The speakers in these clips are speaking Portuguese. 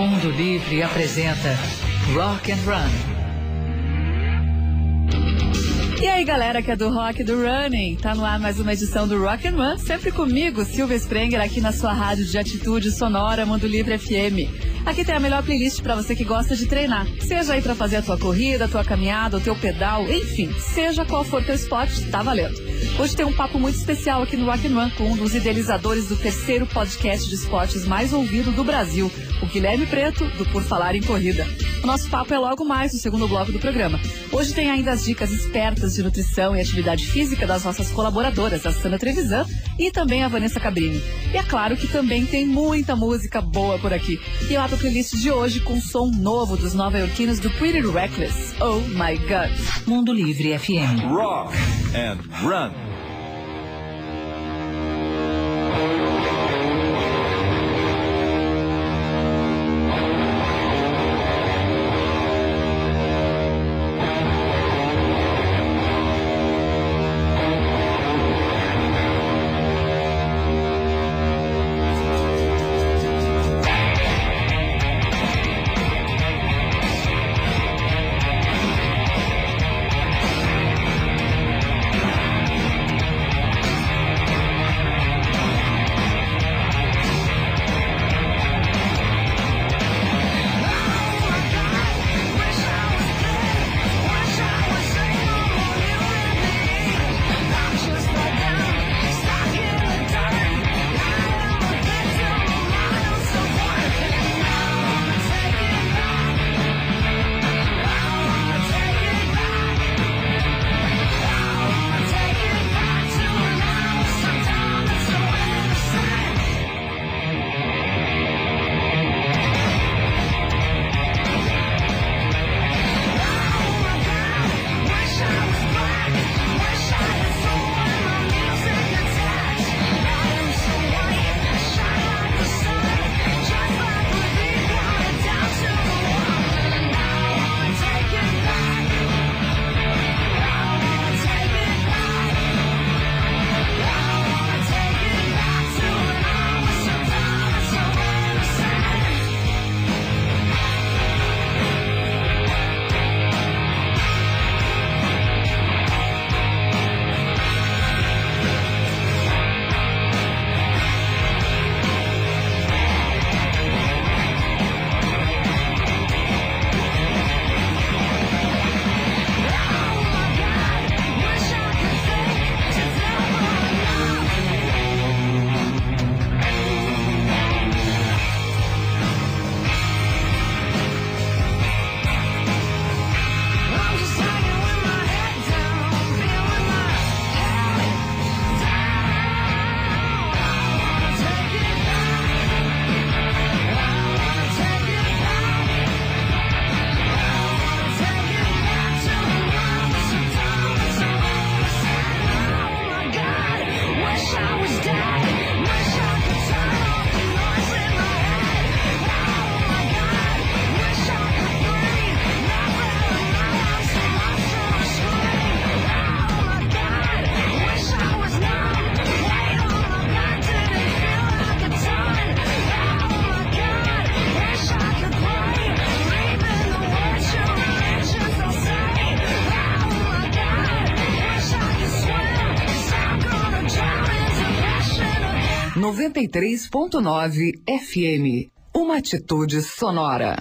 Mundo Livre apresenta Rock and Run. E aí, galera que é do Rock do Running, tá no ar mais uma edição do Rock and Run, sempre comigo, Silvia Sprenger, aqui na sua rádio de atitude sonora Mundo Livre FM. Aqui tem a melhor playlist para você que gosta de treinar. Seja aí para fazer a tua corrida, a tua caminhada, o teu pedal, enfim, seja qual for teu esporte, tá valendo. Hoje tem um papo muito especial aqui no Rock and Run com um dos idealizadores do terceiro podcast de esportes mais ouvido do Brasil, o Guilherme Preto, do Por Falar em Corrida. O nosso papo é logo mais no segundo bloco do programa. Hoje tem ainda as dicas espertas de nutrição e atividade física das nossas colaboradoras, a Sandra Trevisan e também a Vanessa Cabrini. E é claro que também tem muita música boa por aqui. E eu abro a playlist de hoje com um som novo dos nova-iorquinos do Pretty Reckless. Oh my God. Mundo Livre FM. Rock and Run. Noventa e três ponto nove FM. Uma atitude sonora.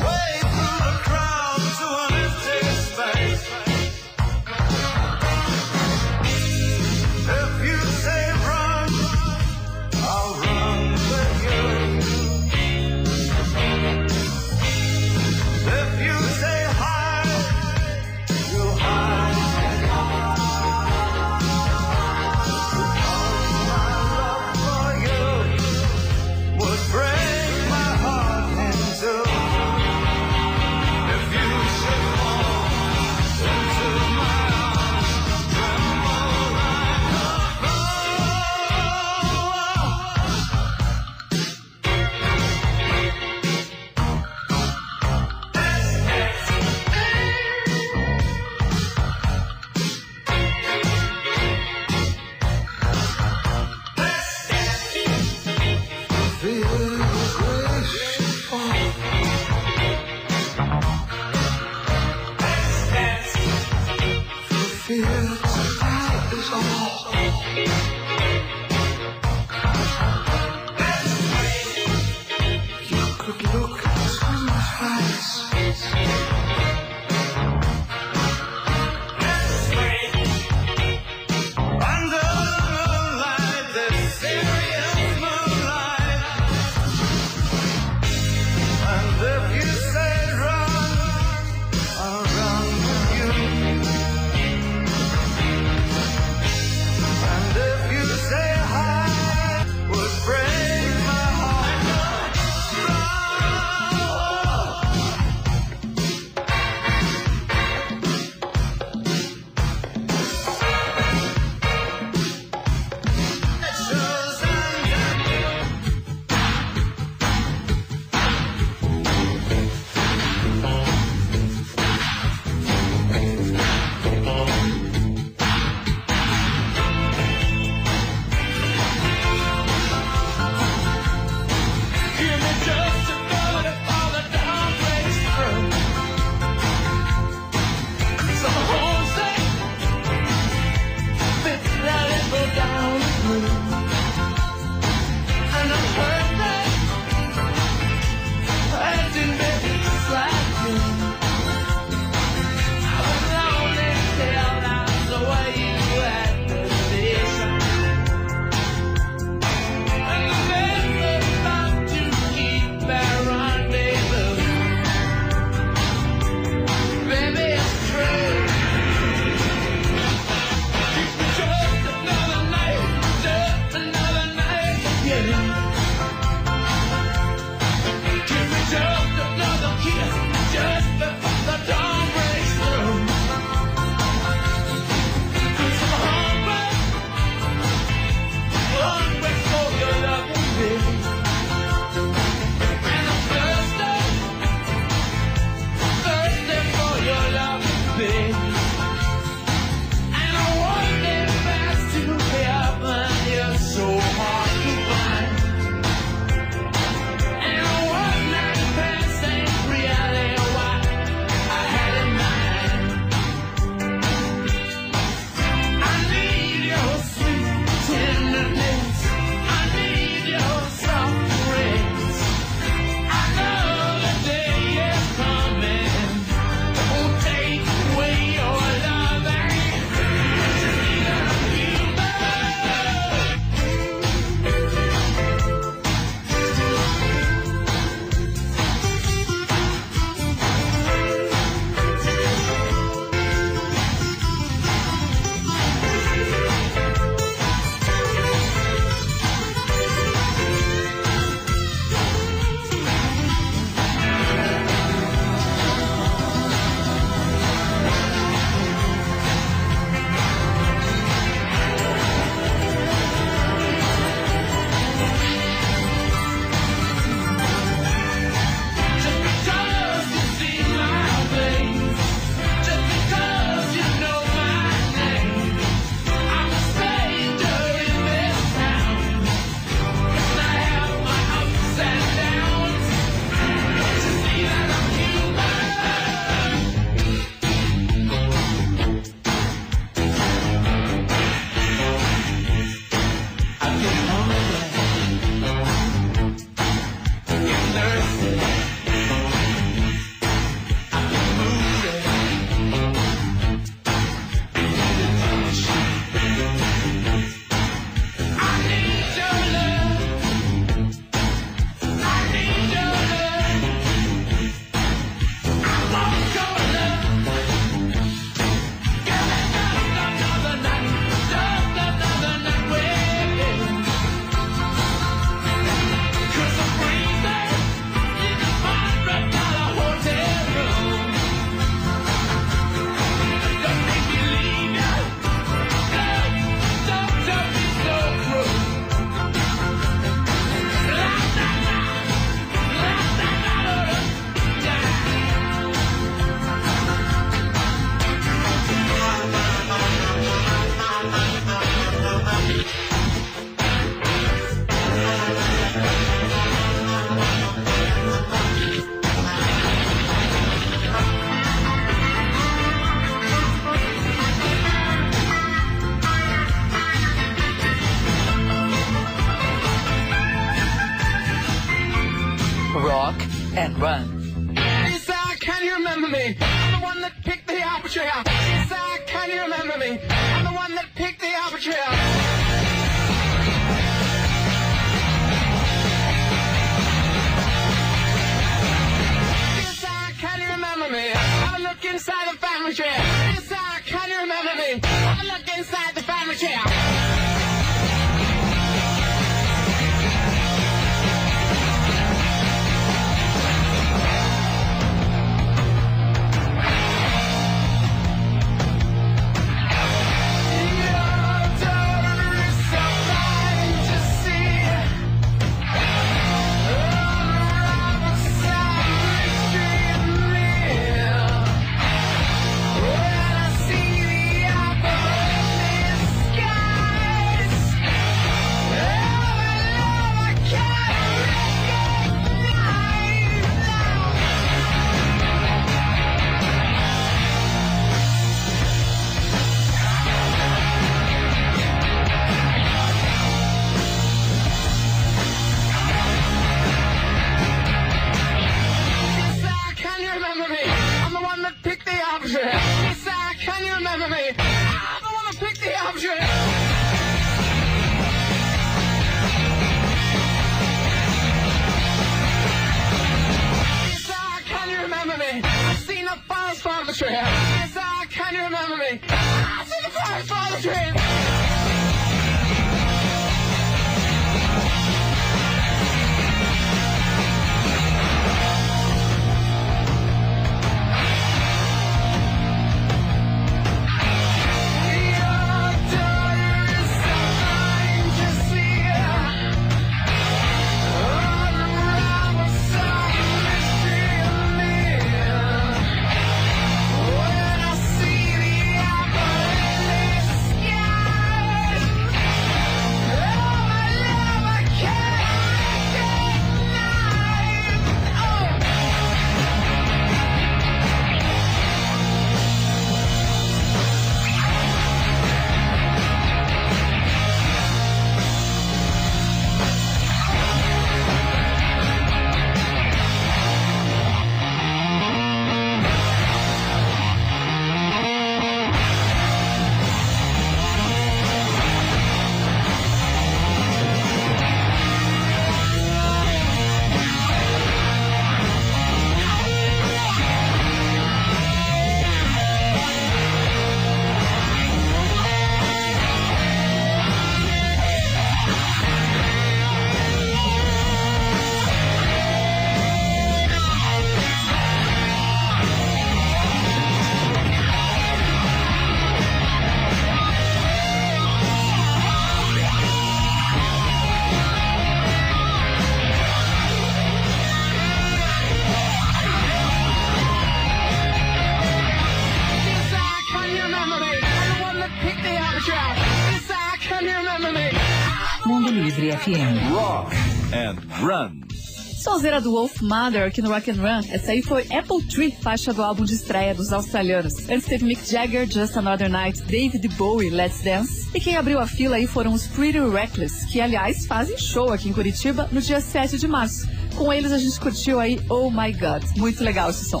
Sonzeira do Wolf Mother aqui no Rock and Run. Essa aí foi Apple Tree, faixa do álbum de estreia dos australianos. Antes teve Mick Jagger, Just Another Night, David Bowie, Let's Dance. E quem abriu a fila aí foram os Pretty Reckless, que aliás fazem show aqui em Curitiba no dia 7 de março. Com eles a gente curtiu aí Oh My God. Muito legal esse som.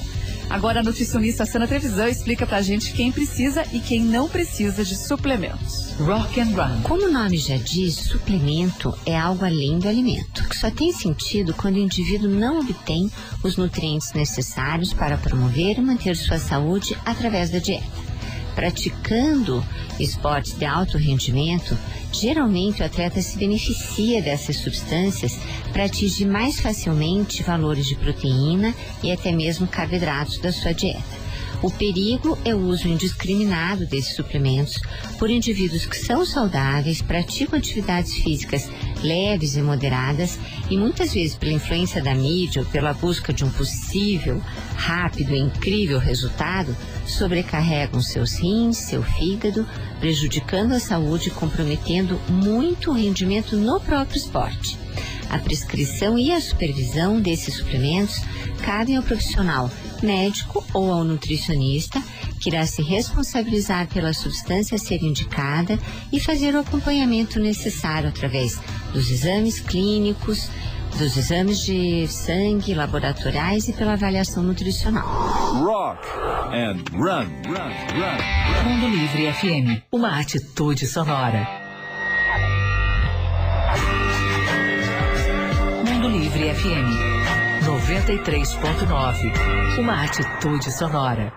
Agora a nutricionista Sana Trevisan explica pra gente quem precisa e quem não precisa de suplementos. Rock and Run. Como o nome já diz, suplemento é algo além do alimento, que só tem sentido quando o indivíduo não obtém os nutrientes necessários para promover e manter sua saúde através da dieta. Praticando esportes de alto rendimento, geralmente o atleta se beneficia dessas substâncias para atingir mais facilmente valores de proteína e até mesmo carboidratos da sua dieta. O perigo é o uso indiscriminado desses suplementos por indivíduos que são saudáveis, praticam atividades físicas leves e moderadas e muitas vezes pela influência da mídia ou pela busca de um possível, rápido e incrível resultado, sobrecarregam seus rins, seu fígado, prejudicando a saúde e comprometendo muito o rendimento no próprio esporte. A prescrição e a supervisão desses suplementos cabem ao profissional médico ou ao nutricionista, que irá se responsabilizar pela substância a ser indicada e fazer o acompanhamento necessário através dos exames clínicos, dos exames de sangue, laboratoriais e pela avaliação nutricional. Rock and Run. Run, run. Mundo Livre FM. Uma atitude sonora. Mundo Livre FM. 93.9. Uma atitude sonora.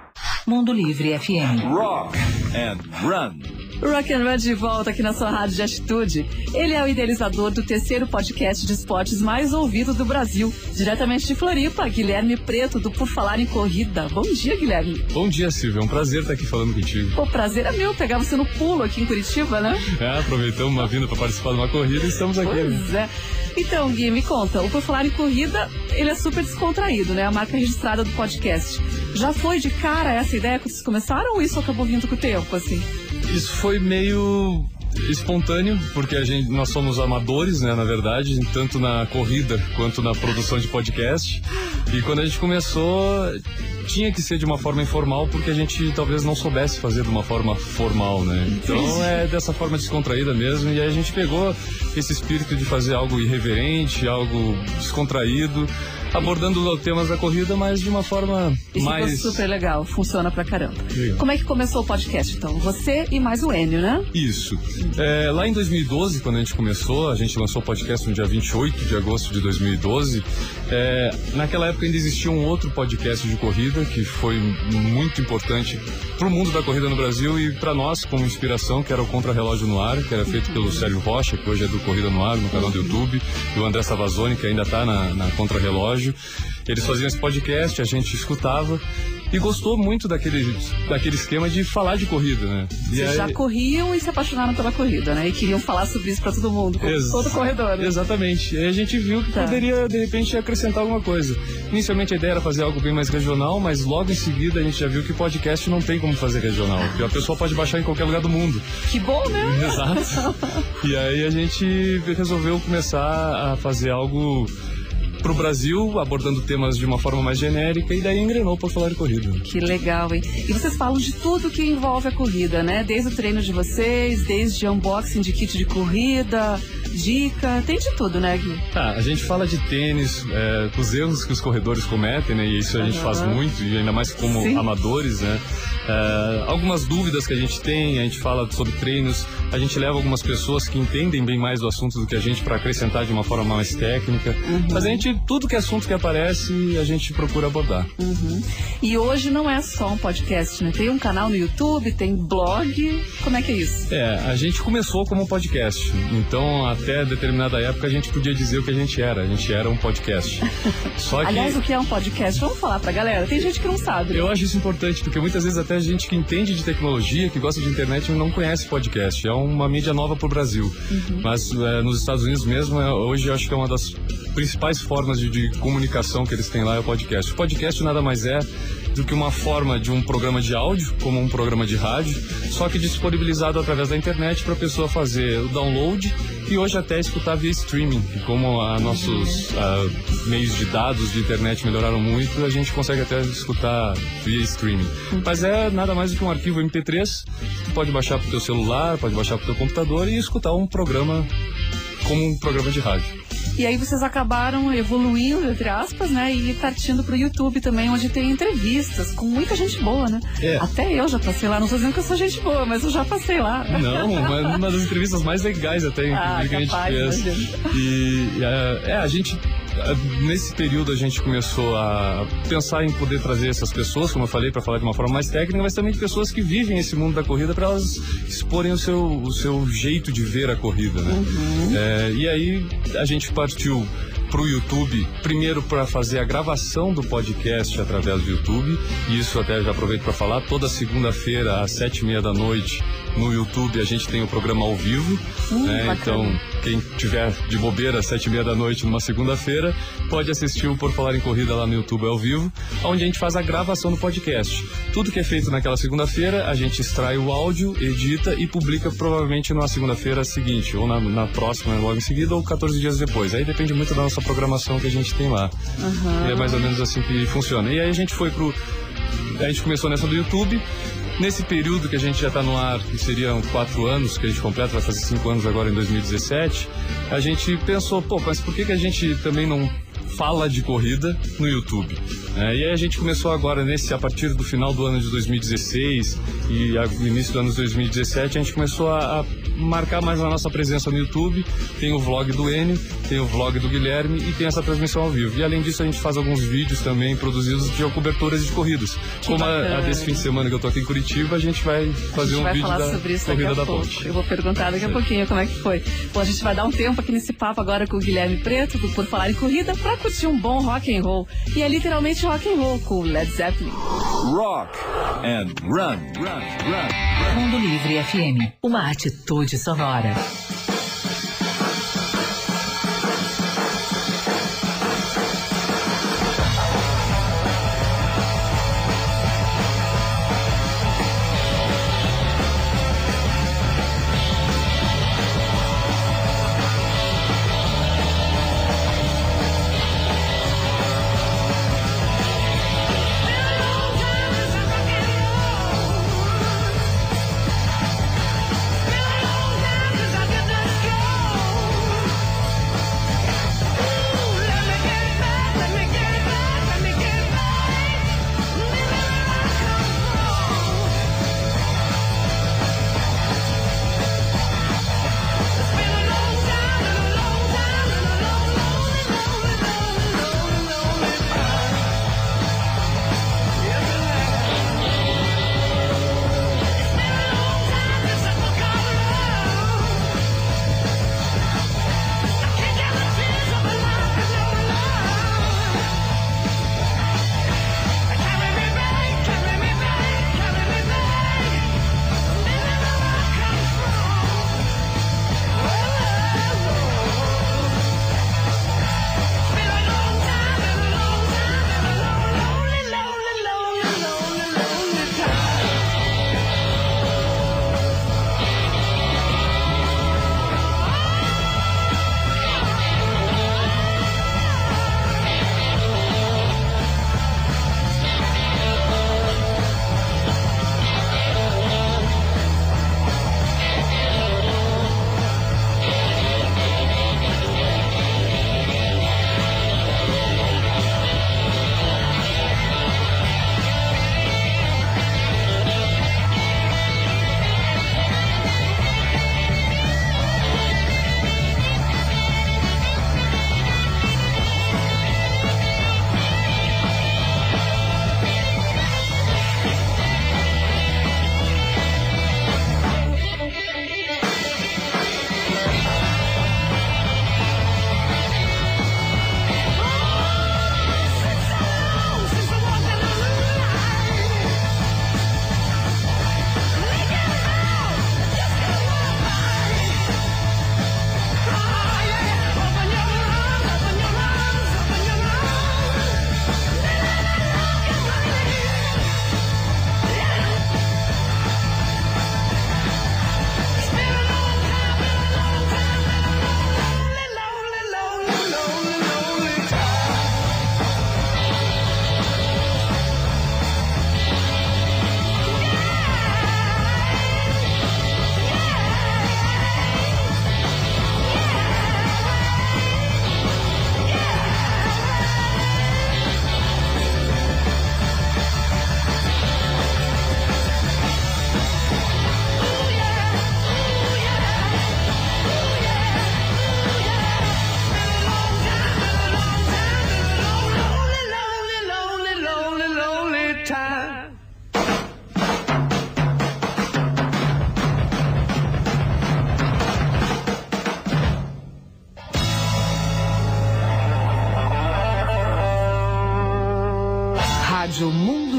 Mundo Livre FM. Rock and Run. Rock and Run de volta aqui na sua rádio de atitude. Ele é o idealizador do terceiro podcast de esportes mais ouvido do Brasil. Diretamente de Floripa, Guilherme Preto, do Por Falar em Corrida. Bom dia, Guilherme. Bom dia, Silvia. É um prazer estar aqui falando contigo. O prazer é meu pegar você no pulo aqui em Curitiba, né? É, aproveitamos uma vinda para participar de uma corrida e estamos aqui. né? Pois é. Então, Gui, me conta, o Por Falar em Corrida, ele é super descontraído, né? A marca registrada do podcast. Já foi de cara essa ideia quando vocês começaram ou isso acabou vindo com o tempo, assim? Isso foi meio espontâneo, porque a gente, nós somos amadores, né, na verdade, tanto na corrida quanto na produção de podcast. E quando a gente começou, tinha que ser de uma forma informal, porque a gente talvez não soubesse fazer de uma forma formal, né? Então é dessa forma descontraída mesmo. E aí a gente pegou esse espírito de fazer algo irreverente, algo descontraído, abordando temas da corrida, mas de uma forma Isso mais. super legal, funciona pra caramba. Legal. Como é que começou o podcast, então? Você e mais o Enio, né? Isso. É, lá em 2012, quando a gente começou, a gente lançou o podcast no dia 28 de agosto de 2012. É, naquela época ainda existia um outro podcast de corrida que foi muito importante para o mundo da corrida no Brasil e para nós como inspiração, que era o Contra Relógio no Ar, que era feito pelo Sérgio Rocha, que hoje é do Corrida no Ar, no canal do YouTube, e o André Savazone, que ainda está na, na Contra Relógio. Eles faziam esse podcast, a gente escutava e gostou muito daquele, daquele esquema de falar de corrida, né? E Vocês aí- já corriam e se apaixonaram pela corrida, né? E queriam falar sobre isso pra todo mundo, como Ex- todo corredor. Né? Exatamente. E aí a gente viu que Tá. poderia, de repente, acrescentar alguma coisa. Inicialmente a ideia era fazer algo bem mais regional, mas logo em seguida a gente já viu que podcast não tem como fazer regional. Porque a pessoa pode baixar em qualquer lugar do mundo. Que bom, né? Exato. e aí a gente resolveu começar a fazer algo pro Brasil, abordando temas de uma forma mais genérica, e daí engrenou por falar de corrida. Que legal, hein? E vocês falam de tudo que envolve a corrida, né? Desde o treino de vocês, desde unboxing de kit de corrida, dica, tem de tudo, né, Gui? Ah, a gente fala de tênis, é, os erros que os corredores cometem, né? E isso a gente Aham. faz muito, e ainda mais como Sim. amadores, né? É, algumas dúvidas que a gente tem, a gente fala sobre treinos, a gente leva algumas pessoas que entendem bem mais do assunto do que a gente para acrescentar de uma forma mais técnica. Uhum. Mas a gente, tudo que é assunto que aparece, a gente procura abordar. Uhum. E hoje não é só um podcast, né? Tem um canal no YouTube, tem blog. Como é que é isso? É, a gente começou como um podcast, então até determinada época a gente podia dizer o que a gente era, a gente era um podcast. Só que Aliás, o que é um podcast? Vamos falar pra galera. Tem gente que não sabe. né? Eu acho isso importante, porque muitas vezes até gente que entende de tecnologia, que gosta de internet, não conhece podcast. É uma mídia nova pro Brasil. Mas é, nos Estados Unidos mesmo, é, hoje eu acho que é uma das principais formas de, de comunicação que eles têm lá é o podcast. O podcast nada mais é do que uma forma de um programa de áudio, como um programa de rádio, só que disponibilizado através da internet para a pessoa fazer o download e hoje até escutar via streaming. E como a nossos ah, meios de dados de internet melhoraram muito, a gente consegue até escutar via streaming. Mas é nada mais do que um arquivo MP3, tu pode baixar pro teu celular, pode baixar pro teu computador e escutar um programa como um programa de rádio. E aí vocês acabaram evoluindo, entre aspas, né? E partindo pro YouTube também, onde tem entrevistas com muita gente boa, né? É. Até eu já passei lá. Não tô dizendo que eu sou gente boa, mas eu já passei lá. Não, uma, uma das entrevistas mais legais até Ah, que a gente fez. imagino. E é, é, a gente nesse período a gente começou a pensar em poder trazer essas pessoas, como eu falei, para falar de uma forma mais técnica, mas também de pessoas que vivem esse mundo da corrida para elas exporem o seu, o seu jeito de ver a corrida, né? É, e aí a gente partiu pro YouTube, primeiro para fazer a gravação do podcast através do YouTube, e isso até já aproveito para falar, toda segunda-feira às sete e meia da noite no YouTube a gente tem o programa ao vivo, Hum, né? Então quem tiver de bobeira às sete e meia da noite numa segunda-feira pode assistir o Por Falar em Corrida lá no YouTube ao vivo, onde a gente faz a gravação do podcast. Tudo que é feito naquela segunda-feira, a gente extrai o áudio, edita e publica provavelmente na segunda-feira seguinte, ou na, na próxima logo em seguida, ou 14 dias depois. Aí depende muito da nossa programação que a gente tem lá. E é mais ou menos assim que funciona. E aí a gente foi pro. A gente começou nessa do YouTube. Nesse período que a gente já está no ar, que seriam quatro anos, que a gente completa, vai fazer cinco anos agora em 2017, a gente pensou, pô, mas por que, que a gente também não fala de corrida no YouTube. É, e aí a gente começou agora, nesse, a partir do final do ano de 2016 e a, início do ano de 2017, a gente começou a, a marcar mais a nossa presença no YouTube. Tem o vlog do N, tem o vlog do Guilherme e tem essa transmissão ao vivo. E além disso, a gente faz alguns vídeos também produzidos de coberturas de corridas. Que Como a, a desse fim de semana que eu tô aqui em Curitiba, a gente vai fazer gente um vai vídeo da corrida da ponte. Eu vou perguntar daqui a pouquinho como é que foi. Bom, a gente vai dar um tempo aqui nesse papo agora com o Guilherme Preto, do por falar em corrida, pra curtir um bom rock and roll. E é literalmente rock and roll com Led Zeppelin. Rock and run, run, run. Mundo Livre FM. Uma atitude sonora.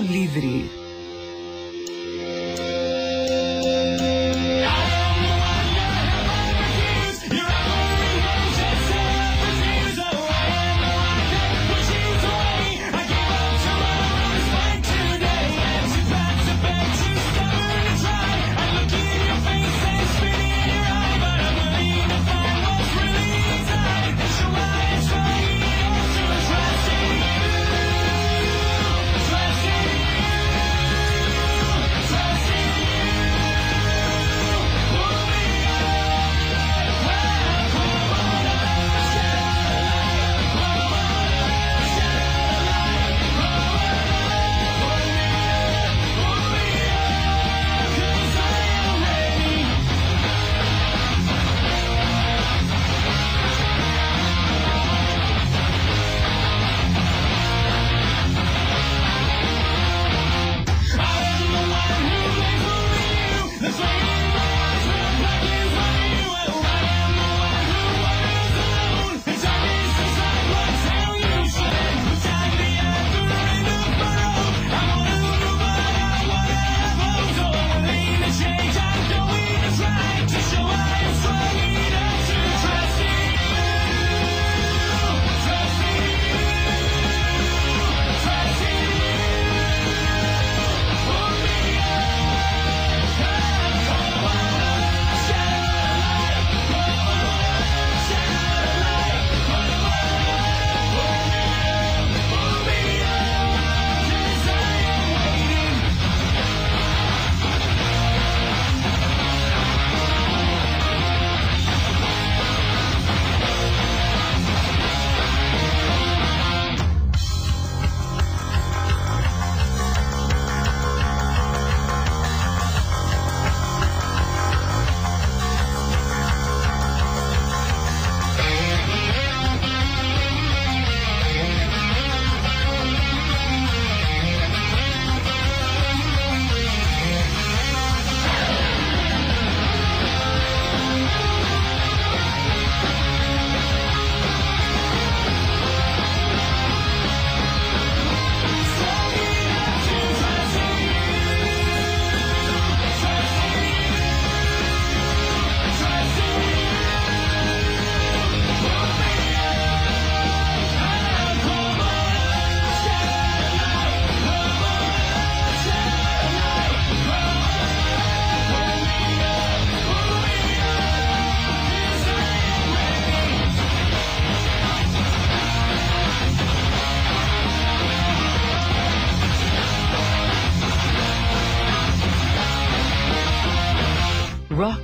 Livre.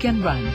Rock and Run.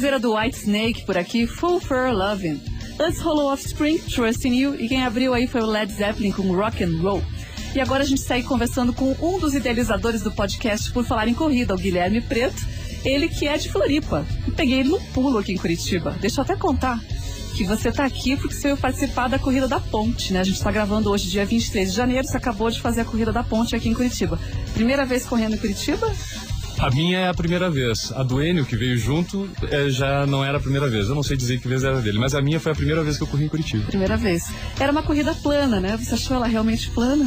Sonzeira do White Snake por aqui, Full Fur Lovin'. Antes rolou Offspring, Trust in You, e quem abriu aí foi o Led Zeppelin com Rock and Roll. E agora a gente segue conversando com um dos idealizadores do podcast Por Falar em Corrida, o Guilherme Preto, ele que é de Floripa. Peguei ele no pulo aqui em Curitiba. Deixa eu até contar que você está aqui porque você veio participar da Corrida da Ponte, né? A gente está gravando hoje, dia 23 de janeiro, você acabou de fazer a Corrida da Ponte aqui em Curitiba. Primeira vez correndo em Curitiba? A minha é a primeira vez. A do Enio, que veio junto, é, já não era a primeira vez. Eu não sei dizer que vez era dele, mas a minha foi a primeira vez que eu corri em Curitiba. Primeira vez. Era uma corrida plana, né? Você achou ela realmente plana?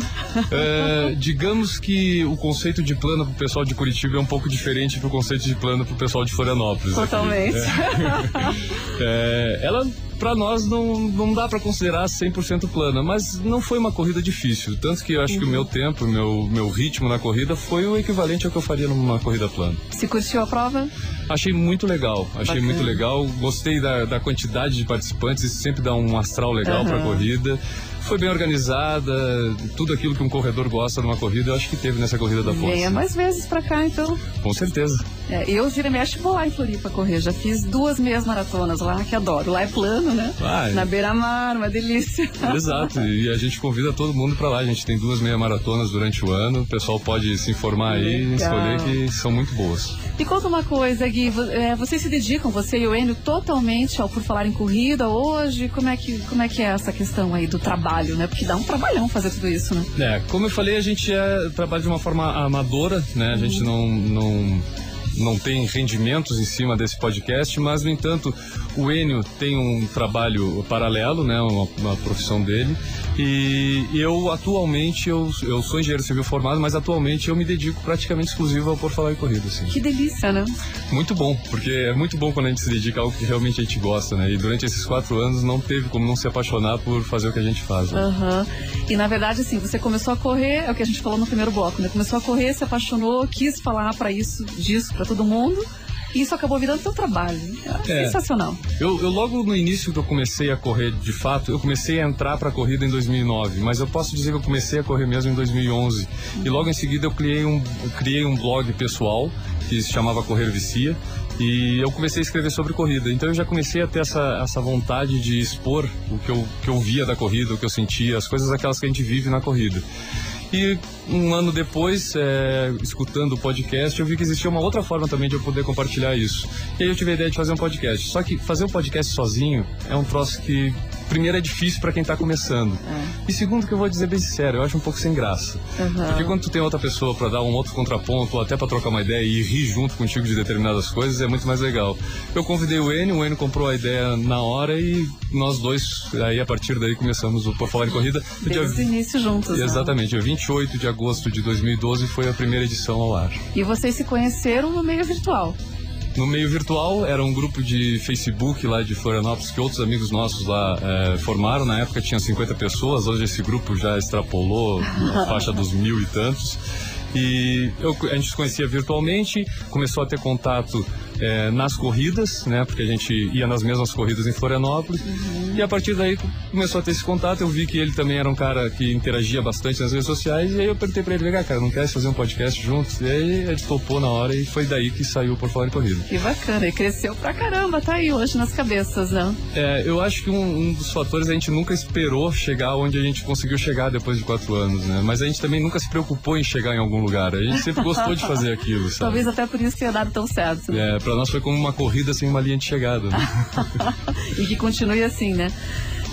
É, digamos que o conceito de plano pro pessoal de Curitiba é um pouco diferente do conceito de plano pro pessoal de Florianópolis. aqui. Totalmente. É. É, ela para nós não, não dá para considerar 100% plana, mas não foi uma corrida difícil. Tanto que eu acho uhum. que o meu tempo, meu, meu ritmo na corrida foi o equivalente ao que eu faria numa corrida plana. Se curtiu a prova? Achei muito legal, achei Bacana. muito legal. Gostei da, da quantidade de participantes, isso sempre dá um astral legal uhum. para a corrida foi bem organizada, tudo aquilo que um corredor gosta numa corrida, eu acho que teve nessa corrida da força. Venha mais vezes pra cá, então. Com certeza. É, eu, vira e mexe, vou lá em Floripa correr. Já fiz duas meias maratonas lá, que adoro. Lá é plano, né? Na beira-mar, uma delícia. Exato, e a gente convida todo mundo pra lá. A gente tem duas meia maratonas durante o ano. O pessoal pode se informar aí e escolher que são muito boas. E conta uma coisa, Gui, é, vocês se dedicam, você e o Enio, totalmente ao Por Falar em Corrida hoje? Como é, que, como é que é essa questão aí do trabalho, né? Porque dá um trabalhão fazer tudo isso, né? É, como eu falei, a gente é, trabalha de uma forma amadora, né? A gente não, não não tem rendimentos em cima desse podcast, mas no entanto o Enio tem um trabalho paralelo, né, uma, uma profissão dele, e eu atualmente eu, eu sou engenheiro civil formado, mas atualmente eu me dedico praticamente exclusivo ao por falar em corrida. Assim. Que delícia, né? Muito bom, porque é muito bom quando a gente se dedica a algo que realmente a gente gosta, né? E durante esses quatro anos não teve como não se apaixonar por fazer o que a gente faz. Né? Uhum. E na verdade, assim, você começou a correr, é o que a gente falou no primeiro bloco, né? Começou a correr, se apaixonou, quis falar para isso, disso para todo mundo e isso acabou virando seu trabalho. É, sensacional. Eu, eu, logo no início que eu comecei a correr de fato, eu comecei a entrar para a corrida em 2009, mas eu posso dizer que eu comecei a correr mesmo em 2011. E logo em seguida eu criei um, eu criei um blog pessoal que se chamava Correr Vicia. E eu comecei a escrever sobre corrida. Então eu já comecei a ter essa, essa vontade de expor o que eu, que eu via da corrida, o que eu sentia, as coisas aquelas que a gente vive na corrida. E um ano depois, é, escutando o podcast, eu vi que existia uma outra forma também de eu poder compartilhar isso. E aí eu tive a ideia de fazer um podcast. Só que fazer um podcast sozinho é um troço que primeiro é difícil para quem está começando. É. E segundo, que eu vou dizer bem sincero, eu acho um pouco sem graça. Uhum. Porque quando tu tem outra pessoa para dar um outro contraponto, ou até para trocar uma ideia e rir junto contigo de determinadas coisas, é muito mais legal. Eu convidei o Enio, o Enio comprou a ideia na hora e nós dois, aí a partir daí começamos o Por Falar em Corrida. Desde o início juntos. Né? Exatamente, dia 28 de agosto de 2012 foi a primeira edição ao ar. E vocês se conheceram no meio virtual? No meio virtual, era um grupo de Facebook lá de Florianópolis que outros amigos nossos lá é, formaram. Na época tinha 50 pessoas, hoje esse grupo já extrapolou a faixa dos mil e tantos. E eu, a gente se conhecia virtualmente, começou a ter contato é, nas corridas, né? Porque a gente ia nas mesmas corridas em Florianópolis. Uhum. E a partir daí começou a ter esse contato. Eu vi que ele também era um cara que interagia bastante nas redes sociais. E aí eu perguntei pra ele, vem cara, não quer fazer um podcast juntos? E aí ele topou na hora e foi daí que saiu por Falar em Corrida. Que bacana, e cresceu pra caramba, tá aí hoje nas cabeças, né? É, eu acho que um, um dos fatores a gente nunca esperou chegar onde a gente conseguiu chegar depois de quatro anos, né? Mas a gente também nunca se preocupou em chegar em algum lugar. A gente sempre gostou de fazer aquilo, sabe? Talvez até por isso tenha dado tão certo. Né? É, pra nós foi como uma corrida sem uma linha de chegada. Né? e que continue assim, né?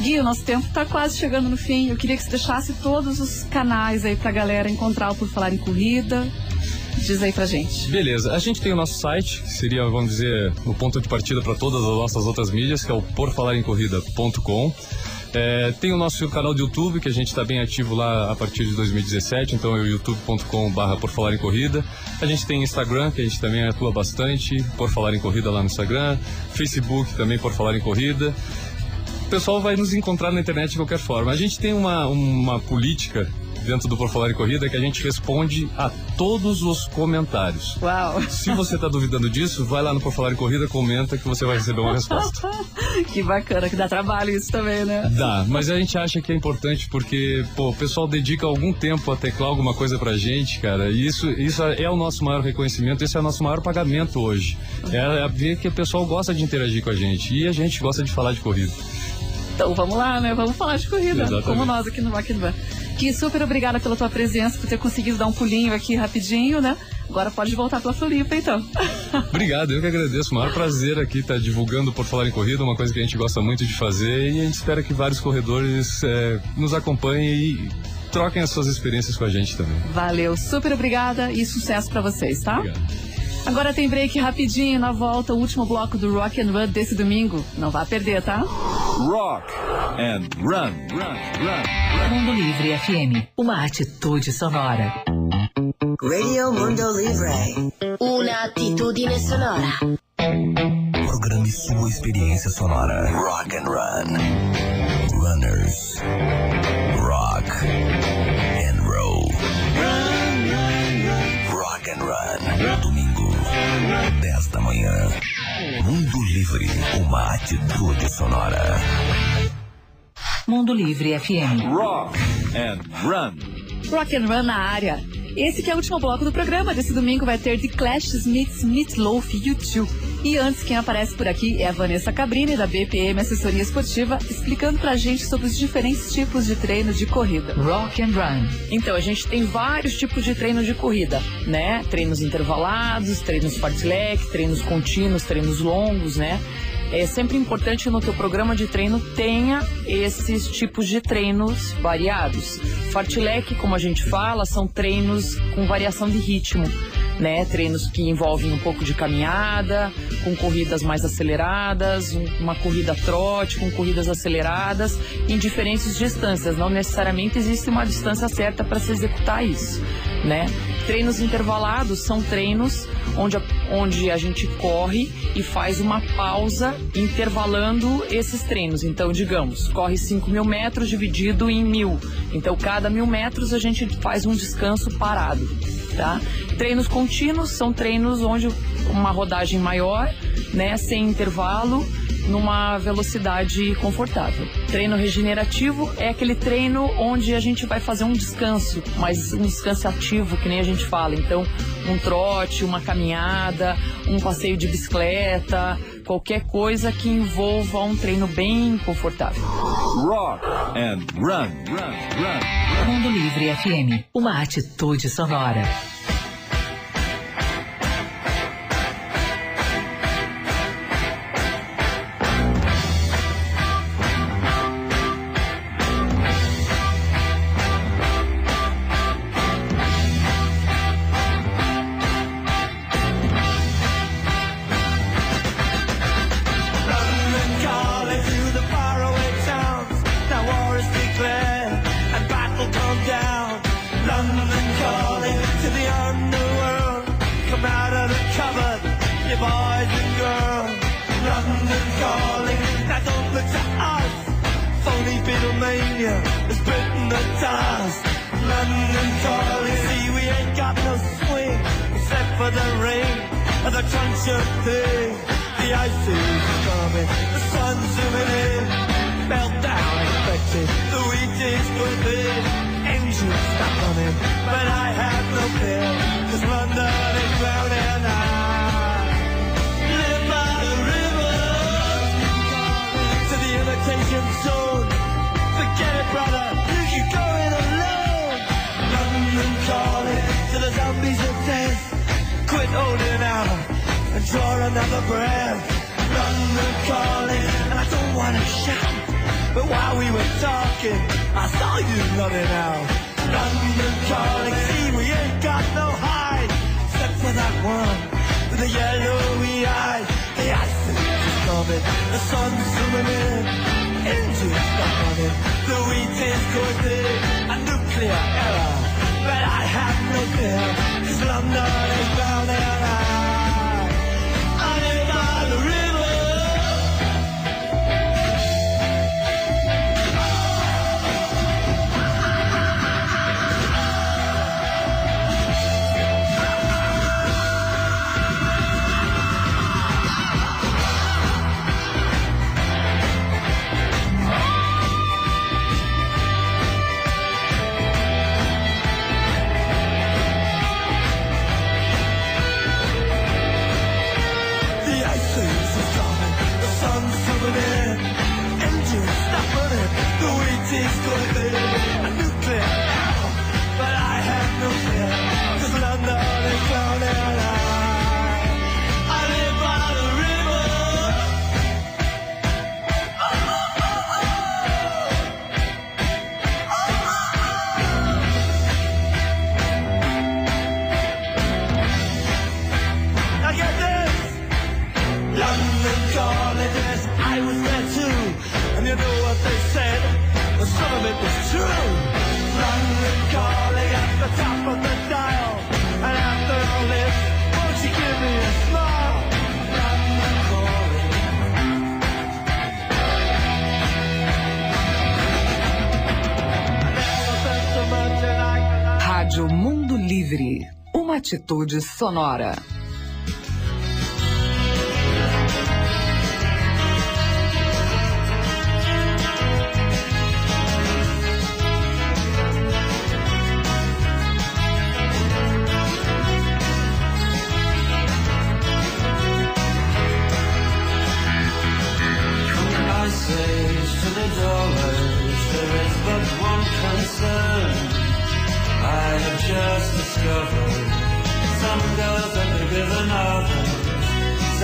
Gui, o nosso tempo está quase chegando no fim. Eu queria que você deixasse todos os canais aí pra galera encontrar o Por Falar em Corrida. Diz aí pra gente. Beleza, a gente tem o nosso site, que seria, vamos dizer, o ponto de partida para todas as nossas outras mídias, que é o porfalaremcorrida.com. É, tem o nosso canal de YouTube, que a gente está bem ativo lá a partir de 2017, então é o youtube.com.br por falar em corrida. A gente tem Instagram, que a gente também atua bastante, por falar em corrida lá no Instagram. Facebook também por falar em corrida. O pessoal vai nos encontrar na internet de qualquer forma. A gente tem uma, uma política dentro do Por Falar em Corrida que a gente responde a todos os comentários. Uau! Se você está duvidando disso, vai lá no Por Falar em Corrida, comenta que você vai receber uma resposta. que bacana, que dá trabalho isso também, né? Dá, mas a gente acha que é importante porque, pô, o pessoal dedica algum tempo a teclar alguma coisa pra gente, cara, e isso, isso é o nosso maior reconhecimento, esse é o nosso maior pagamento hoje. É ver que o pessoal gosta de interagir com a gente e a gente gosta de falar de corrida. Então vamos lá, né? Vamos falar de corrida, Exatamente. como nós aqui no Rock Gui, super obrigada pela tua presença, por ter conseguido dar um pulinho aqui rapidinho, né? Agora pode voltar para Floripa, então. Obrigado, eu que agradeço. O maior prazer aqui estar tá divulgando por falar em corrida, uma coisa que a gente gosta muito de fazer e a gente espera que vários corredores é, nos acompanhem e troquem as suas experiências com a gente também. Valeu, super obrigada e sucesso para vocês, tá? Obrigado. Agora tem break rapidinho na volta, o último bloco do Rock and Run desse domingo. Não vá perder, tá? Rock and Run, Run, Run. Mundo Livre FM, uma atitude sonora. Radio Mundo Livre, una attitudine sonora. Programmi e sua experiência sonora. Rock and Run. Runners. 10 da manhã. Mundo Livre. Uma atitude sonora. Mundo Livre FM. Rock and Run. Rock and Run na área. Esse que é o último bloco do programa. Desse domingo vai ter The Clash Smiths, Meatloaf e U2. E antes, quem aparece por aqui é a Vanessa Cabrini, da BPM Assessoria Esportiva, explicando pra gente sobre os diferentes tipos de treino de corrida. Rock and Run. Então, a gente tem vários tipos de treino de corrida, né? Treinos intervalados, treinos fartlek, treinos contínuos, treinos longos, né? É sempre importante no teu programa de treino tenha esses tipos de treinos variados. Fartlek, como a gente fala, são treinos com variação de ritmo, né? Treinos que envolvem um pouco de caminhada, com corridas mais aceleradas, um- uma corrida trote, com corridas aceleradas, em diferentes distâncias. Não necessariamente existe uma distância certa para se executar isso, né? Treinos intervalados são treinos onde a, onde a gente corre e faz uma pausa intervalando esses treinos. Então, digamos, corre 5 mil metros dividido em mil. Então, cada mil metros a gente faz um descanso parado, tá? Treinos contínuos são treinos onde uma rodagem maior, né, sem intervalo, numa velocidade confortável. Treino regenerativo é aquele treino onde a gente vai fazer um descanso, mas um descanso ativo, que nem a gente fala. Então, um trote, uma caminhada, um passeio de bicicleta, qualquer coisa que envolva um treino bem confortável. Rock and Run. Run. Run. Mundo Livre FM. Uma atitude sonora. Boys and girls. London calling, now don't look to us. Phony Beatlemania is Britain the task. London calling, see we ain't got no swing except for the rain and the crunch of thing. The ice is coming, the sun's zooming in. Meltdown expected, the wheat is good in. Engines stop running, but I have no fear, cause London is drowning I the zone. Forget it, brother, you go it alone. London calling to the zombies of death. Quit holding out and draw another breath. London calling, and I don't wanna shout. But while we were talking, I saw you nodding out. London calling, see we ain't got no hide, except for that one with the yellowy eyes. The is coming, the sun's zooming in, engines stop running, the wheat is in, a nuclear error. But I have no fear, cause London is drowning and atitude sonora.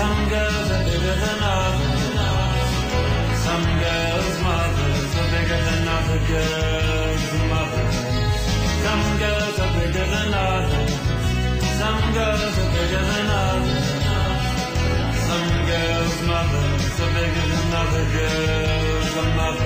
Some girls are bigger than others. Some girls' mothers are bigger than other girls' mothers. Some girls are bigger than others. Some girls are bigger than others. Some girls' mothers are bigger than other girls' mothers.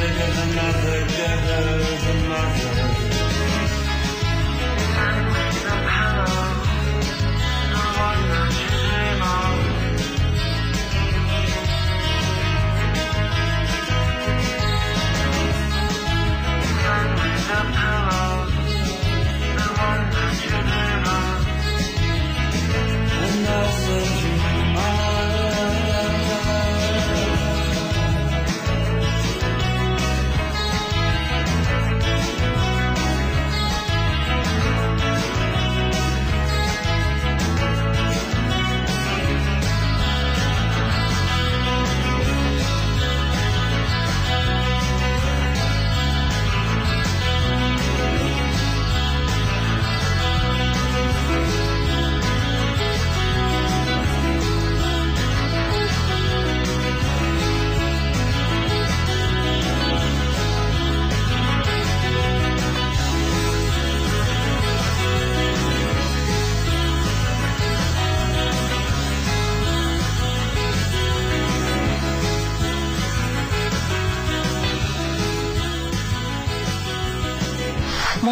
are bigger than others. Some girls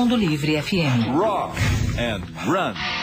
Mundo Livre FM. Rock and run.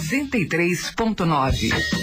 93.9.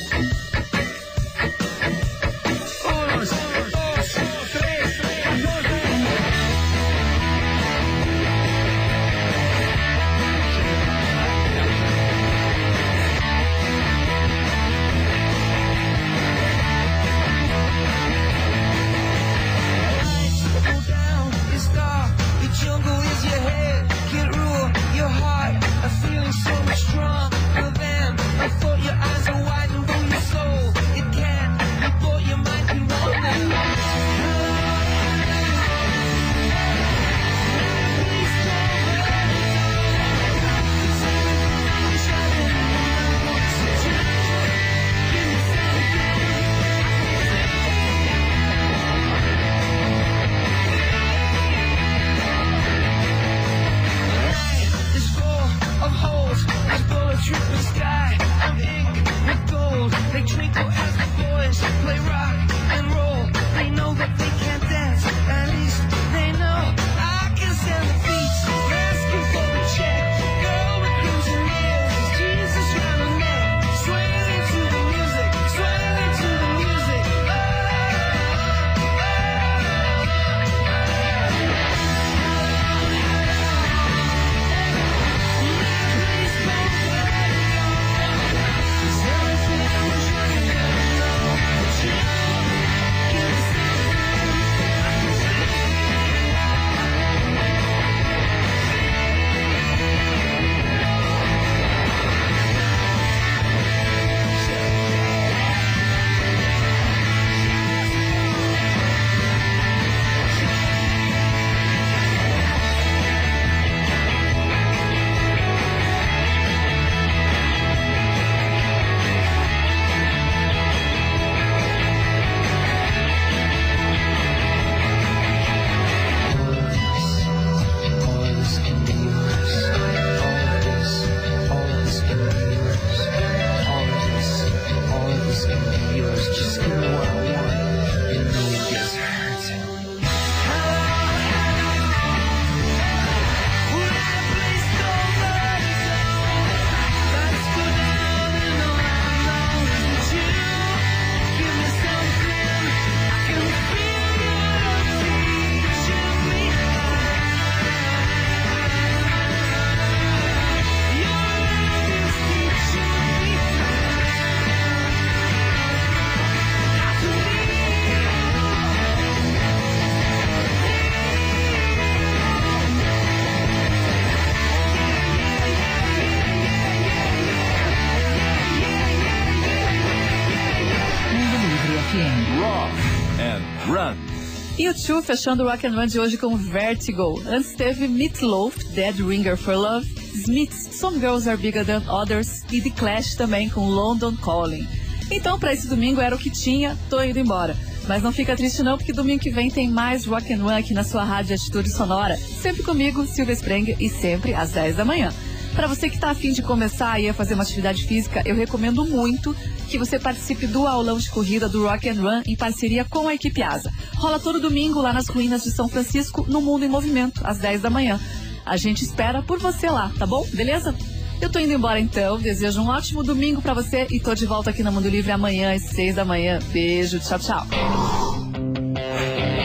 U2 fechando o Rock and Run de hoje com Vertigo. Antes teve Meatloaf, Dead Ringer for Love, Smiths, Some Girls Are Bigger Than Others e The Clash também com London Calling. Então, para esse domingo era o que tinha, tô indo embora. Mas não fica triste não, porque domingo que vem tem mais Rock and Run aqui na sua rádio Atitude Sonora. Sempre comigo, Silvia Spreng, e sempre às 10 da manhã. Para você que está afim de começar aí a fazer uma atividade física, eu recomendo muito que você participe do aulão de corrida do Rock and Run em parceria com a equipe ASA. Rola todo domingo lá nas ruínas de São Francisco, no Mundo em Movimento, às 10 da manhã. A gente espera por você lá, tá bom? Beleza? Eu tô indo embora então, desejo um ótimo domingo para você e tô de volta aqui no Mundo Livre amanhã às 6 da manhã. Beijo, tchau, tchau.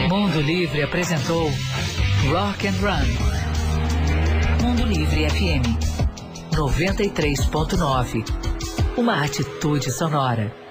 Mundo Livre apresentou Rock and Run. Mundo Livre FM 93.9. Uma atitude sonora.